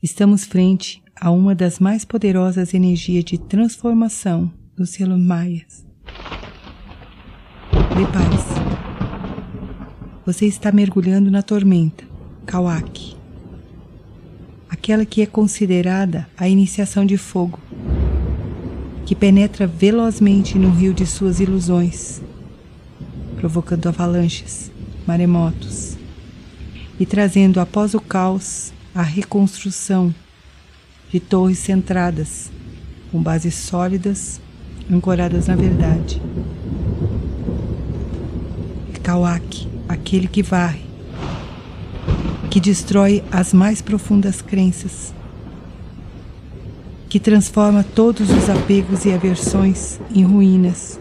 Estamos frente a uma das mais poderosas energias de transformação dos selos maias. Prepare-se. Você está mergulhando na tormenta, Kawak. Aquela que é considerada a iniciação de fogo, que penetra velozmente no rio de suas ilusões, provocando avalanches, maremotos e trazendo após o caos a reconstrução de torres centradas, com bases sólidas, ancoradas na verdade. Kawak, aquele que varre, que destrói as mais profundas crenças, que transforma todos os apegos e aversões em ruínas,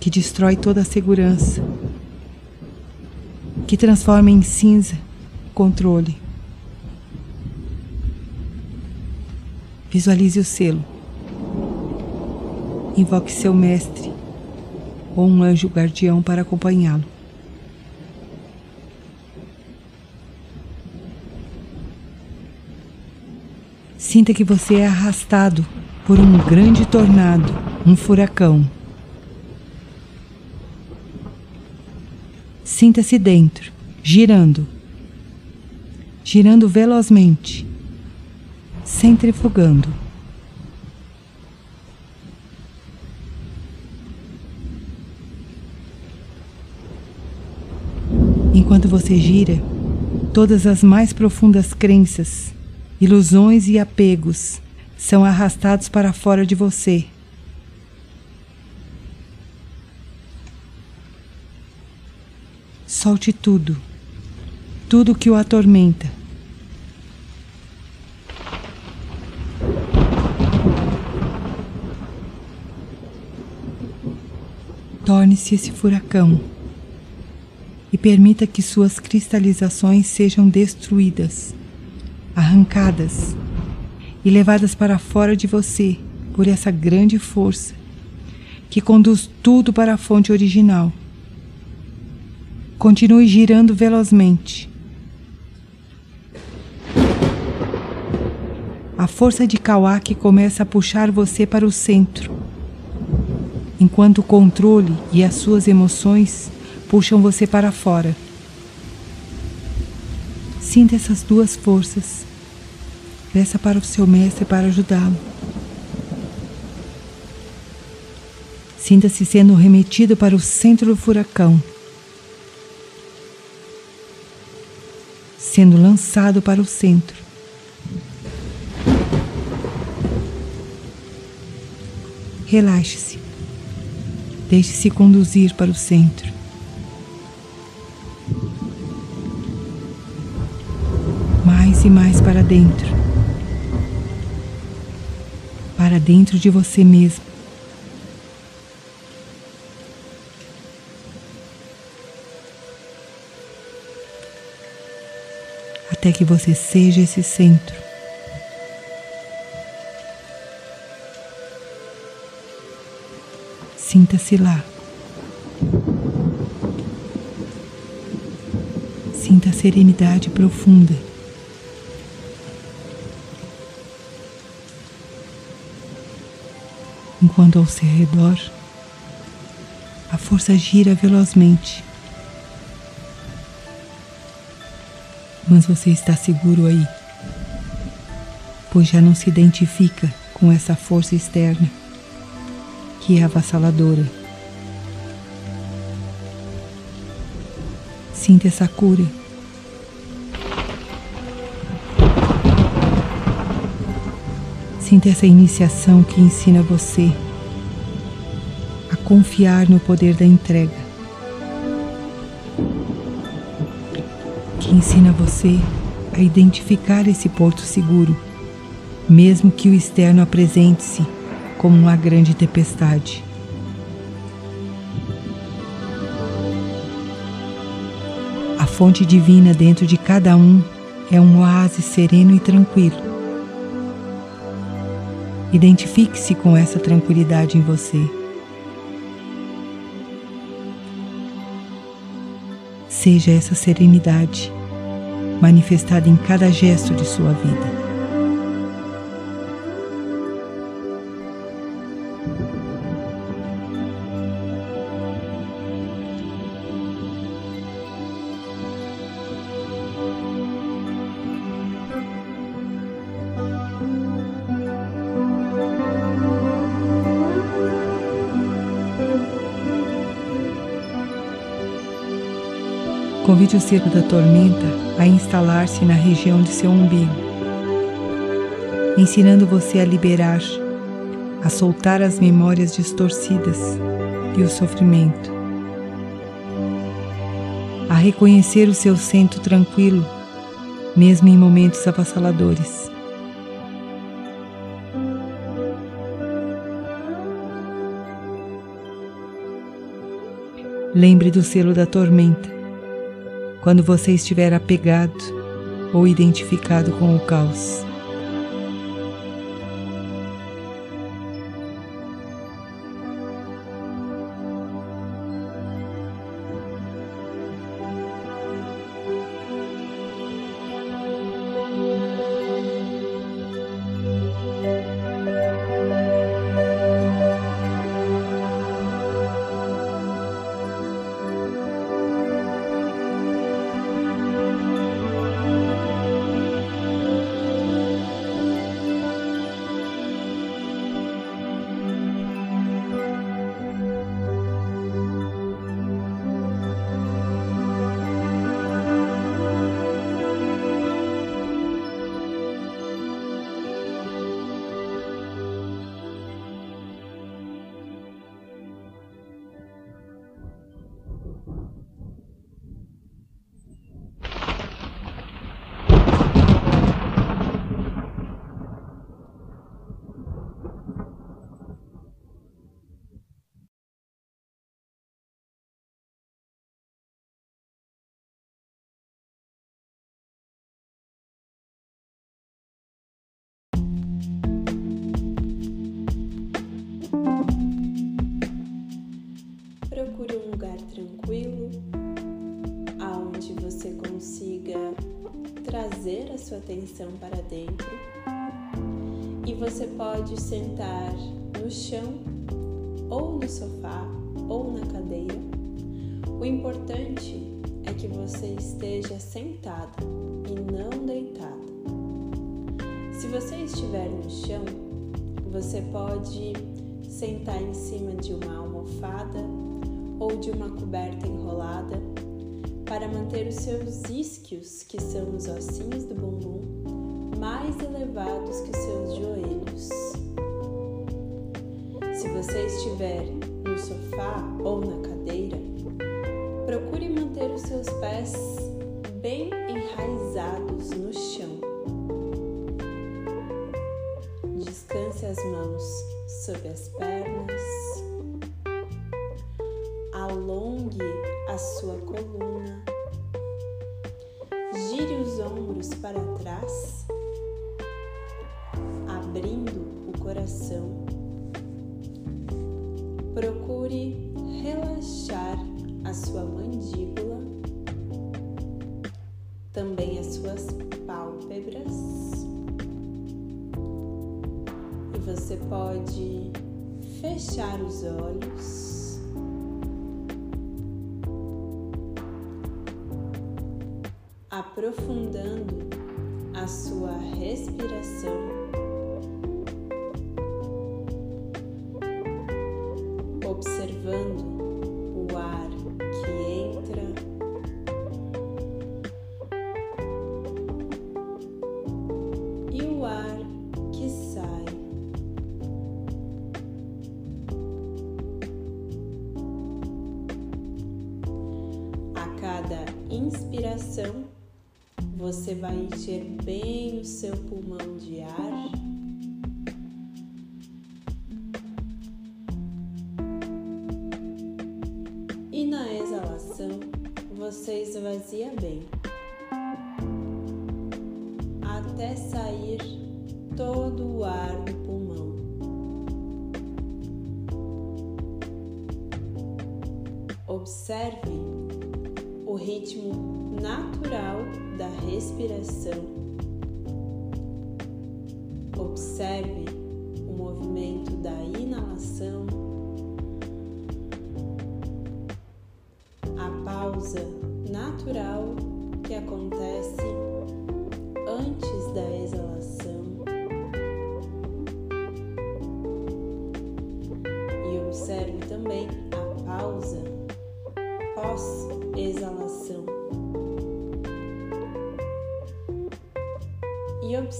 que destrói toda a segurança, que transforma em cinza controle. Visualize o selo. Invoque seu mestre ou um anjo guardião para acompanhá-lo. Sinta que você é arrastado por um grande tornado, um furacão. Sinta-se dentro, girando girando velozmente, centrifugando. Enquanto você gira, todas as mais profundas crenças, ilusões e apegos são arrastados para fora de você. Solte tudo tudo que o atormenta. Torne-se esse furacão e permita que suas cristalizações sejam destruídas, arrancadas e levadas para fora de você por essa grande força que conduz tudo para a fonte original. Continue girando velozmente A força de Kawak começa a puxar você para o centro, enquanto o controle e as suas emoções puxam você para fora. Sinta essas duas forças. Peça para o seu mestre para ajudá-lo. Sinta-se sendo remetido para o centro do furacão, sendo lançado para o centro. Relaxe-se. Deixe-se conduzir para o centro. Mais e mais para dentro. Para dentro de você mesmo. Até que você seja esse centro. Sinta-se lá. Sinta a serenidade profunda. Enquanto ao seu redor a força gira velozmente. Mas você está seguro aí, pois já não se identifica com essa força externa que é avassaladora. Sinta essa cura. Sinta essa iniciação que ensina você a confiar no poder da entrega. Que ensina você a identificar esse porto seguro, mesmo que o externo apresente-se como uma grande tempestade. A fonte divina dentro de cada um é um oásis sereno e tranquilo. Identifique-se com essa tranquilidade em você. Seja essa serenidade manifestada em cada gesto de sua vida. Convide o circo da tormenta a instalar-se na região de seu umbigo, ensinando você a liberar, a soltar as memórias distorcidas e o sofrimento, a reconhecer o seu centro tranquilo, mesmo em momentos avassaladores. Lembre do selo da tormenta quando você estiver apegado ou identificado com o caos. A sua atenção para dentro. E você pode sentar no chão, ou no sofá, ou na cadeira. O importante é que você esteja sentado e não deitado. Se você estiver no chão, você pode sentar em cima de uma almofada ou de uma coberta enrolada para manter os seus isquios, que são os ossinhos do bumbum, mais elevados que os seus joelhos. Se você estiver no sofá ou na cadeira, procure manter os seus pés bem enraizados no chão. Descanse as mãos sobre as pernas Procure relaxar a sua mandíbula, também as suas pálpebras. E você pode fechar os olhos. aprofundando a sua respiração. Cada inspiração, você vai encher bem o seu pulmão de ar. E na exalação, você esvazia bem, até sair todo o ar do pulmão. Observe o ritmo natural da respiração. Observe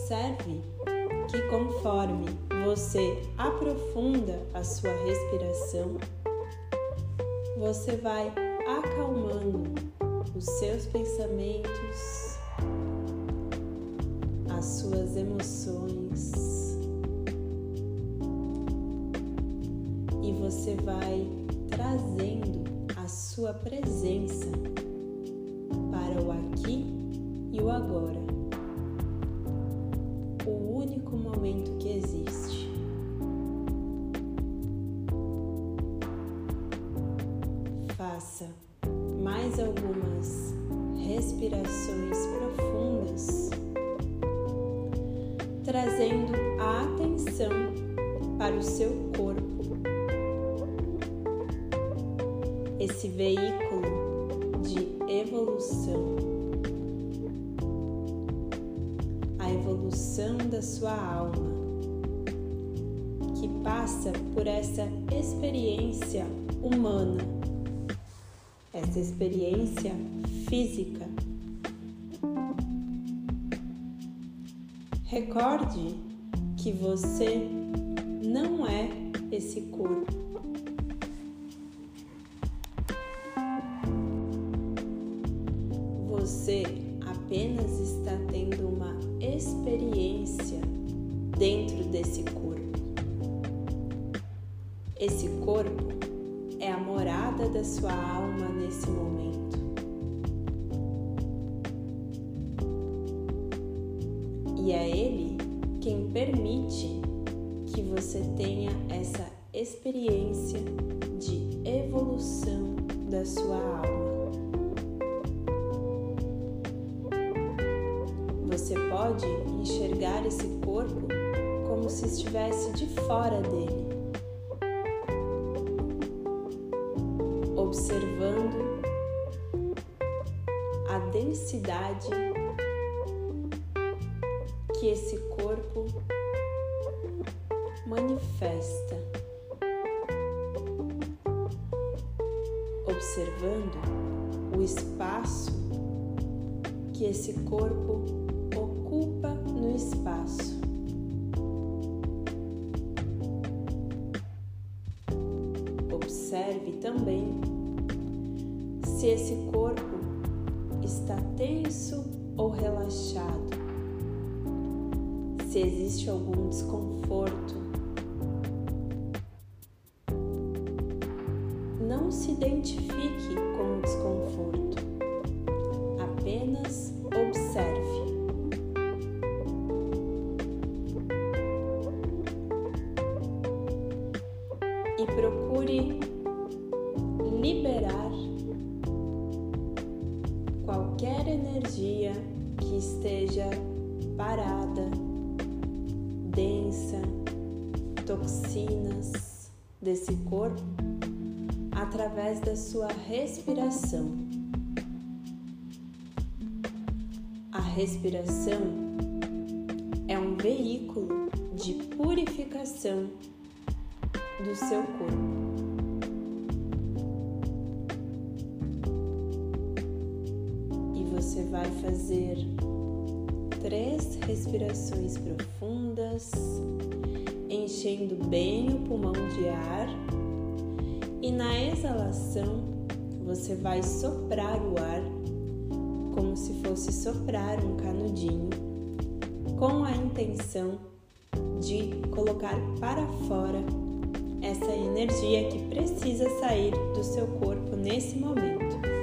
observe que conforme você aprofunda a sua respiração, você vai acalmando os seus pensamentos, as suas emoções e você vai trazendo a sua presença para o aqui e o agora, Faça mais algumas respirações profundas, trazendo a atenção para o seu corpo, esse veículo de evolução, a evolução da sua alma, que passa por essa experiência humana experiência física. Recorde que você não é esse corpo. Você apenas está tendo uma experiência dentro desse corpo. Esse corpo morada da sua alma nesse momento. E é Ele quem permite que você tenha essa experiência de evolução da sua alma. Você pode enxergar esse corpo como se estivesse de fora dele que esse corpo manifesta, observando o espaço que esse corpo E procure liberar qualquer energia que esteja parada, densa, toxinas desse corpo através da sua respiração. A respiração é um veículo de purificação do seu corpo. você vai fazer três respirações profundas, enchendo bem o pulmão de ar, e na exalação você vai soprar o ar como se fosse soprar um canudinho, com a intenção de colocar para fora essa energia que precisa sair do seu corpo nesse momento.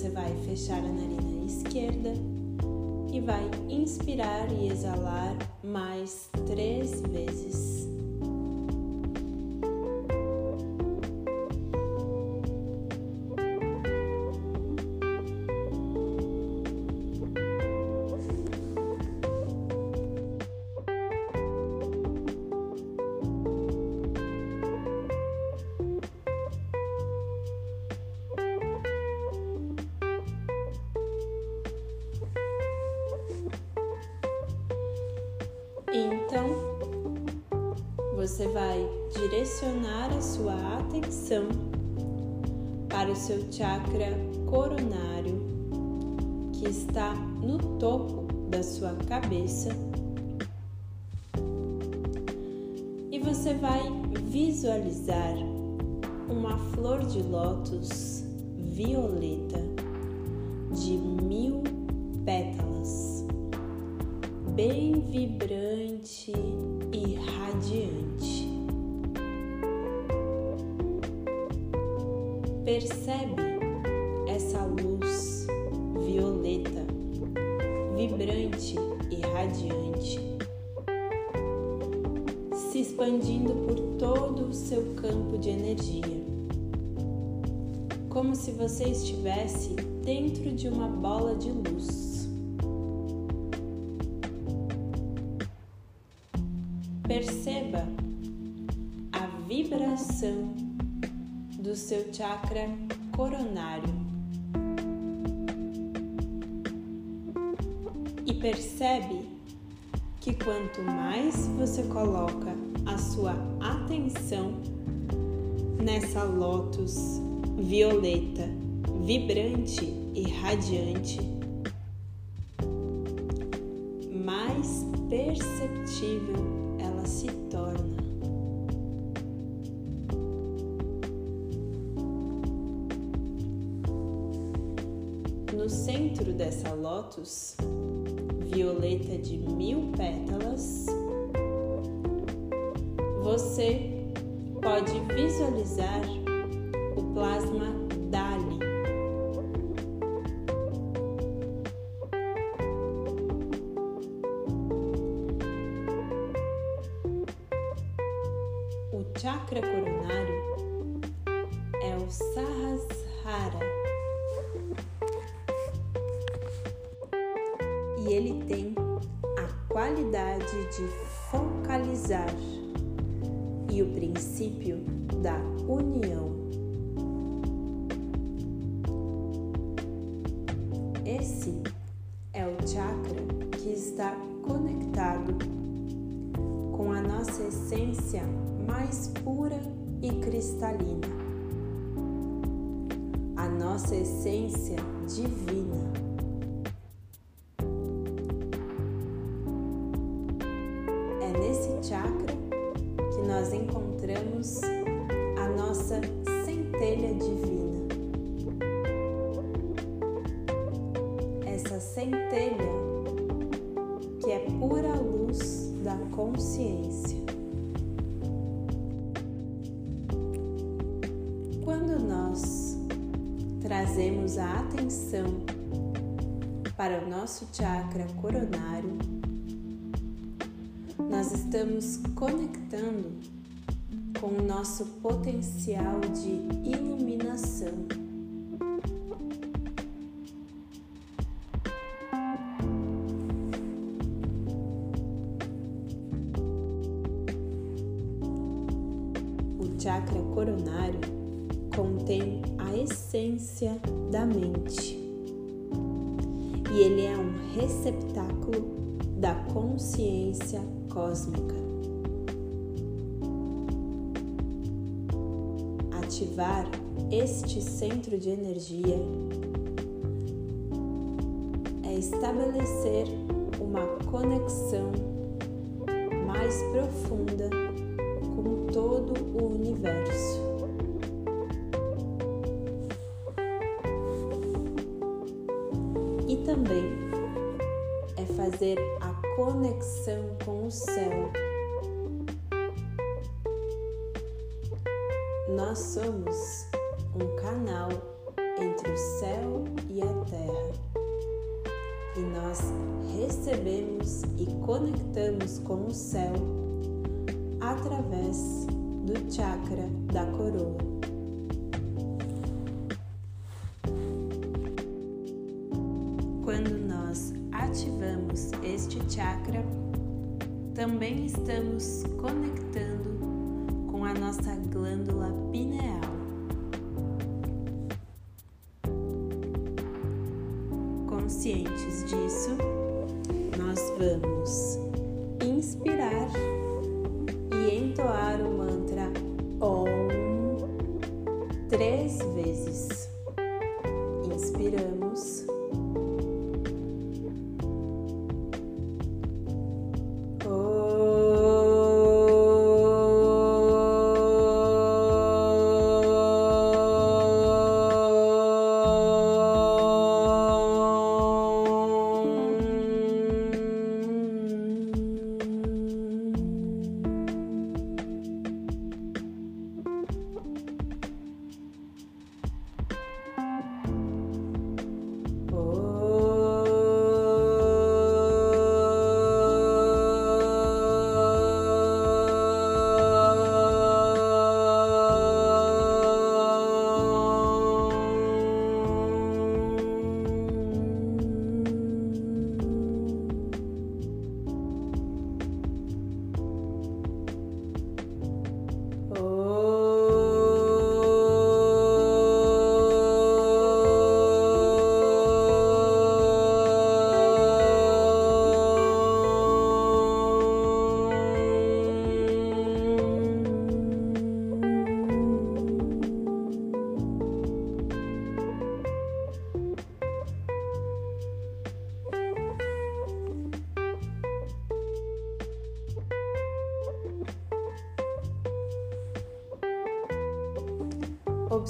Você vai fechar a narina esquerda e vai inspirar e exalar mais três vezes. Direcionar a sua atenção para o seu chakra coronário, que está no topo da sua cabeça. E você vai visualizar uma flor de lótus violeta de mil pétalas bem vibrante e radiante. Percebe essa luz violeta, vibrante e radiante, se expandindo por todo o seu campo de energia, como se você estivesse dentro de uma bola de luz. Seu chakra coronário e percebe que quanto mais você coloca a sua atenção nessa lótus violeta, vibrante e radiante, mais perceptível ela se torna. Lótus, violeta de mil pétalas, você pode visualizar o plasma chakra coronário é o Sahasrara. Ele tem a qualidade de focalizar e o princípio da união. Esse é o chakra que está conectado com a nossa essência mais pura e cristalina, a nossa essência divina. Centelha que é pura luz da consciência. Quando nós trazemos a atenção para o nosso chakra coronário, nós estamos conectando com o nosso potencial de iluminação. Consciência cósmica. Ativar este centro de energia é estabelecer uma conexão mais profunda com todo o universo. Conexão com o céu. Nós somos um canal entre o céu e a terra. E nós recebemos e conectamos com o céu através do chakra da coroa. Chakra, também estamos conectando com a nossa glândula pineal. Conscientes disso, nós vamos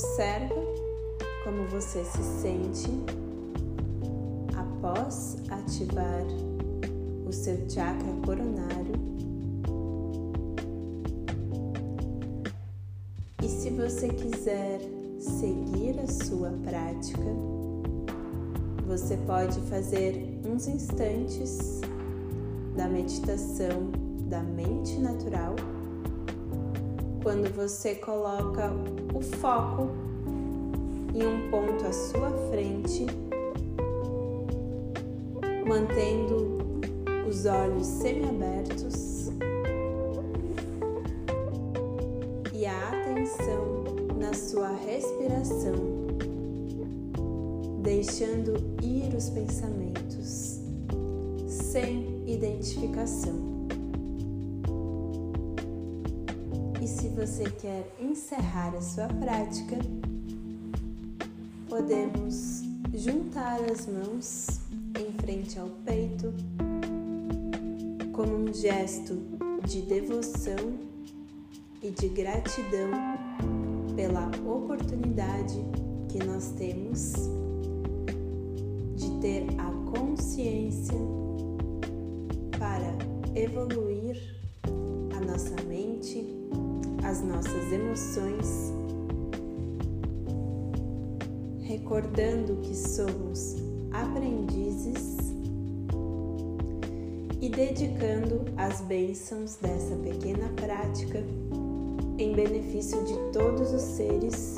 Observa como você se sente após ativar o seu chakra coronário. E se você quiser seguir a sua prática, você pode fazer uns instantes da meditação da mente natural quando você coloca o foco em um ponto à sua frente, mantendo os olhos semiabertos e a atenção na sua respiração, deixando ir os pensamentos sem identificação. Você quer encerrar a sua prática, podemos juntar as mãos em frente ao peito como um gesto de devoção e de gratidão pela oportunidade que nós temos de ter a consciência para evoluir a nossa mente, as nossas emoções, recordando que somos aprendizes e dedicando as bênçãos dessa pequena prática em benefício de todos os seres,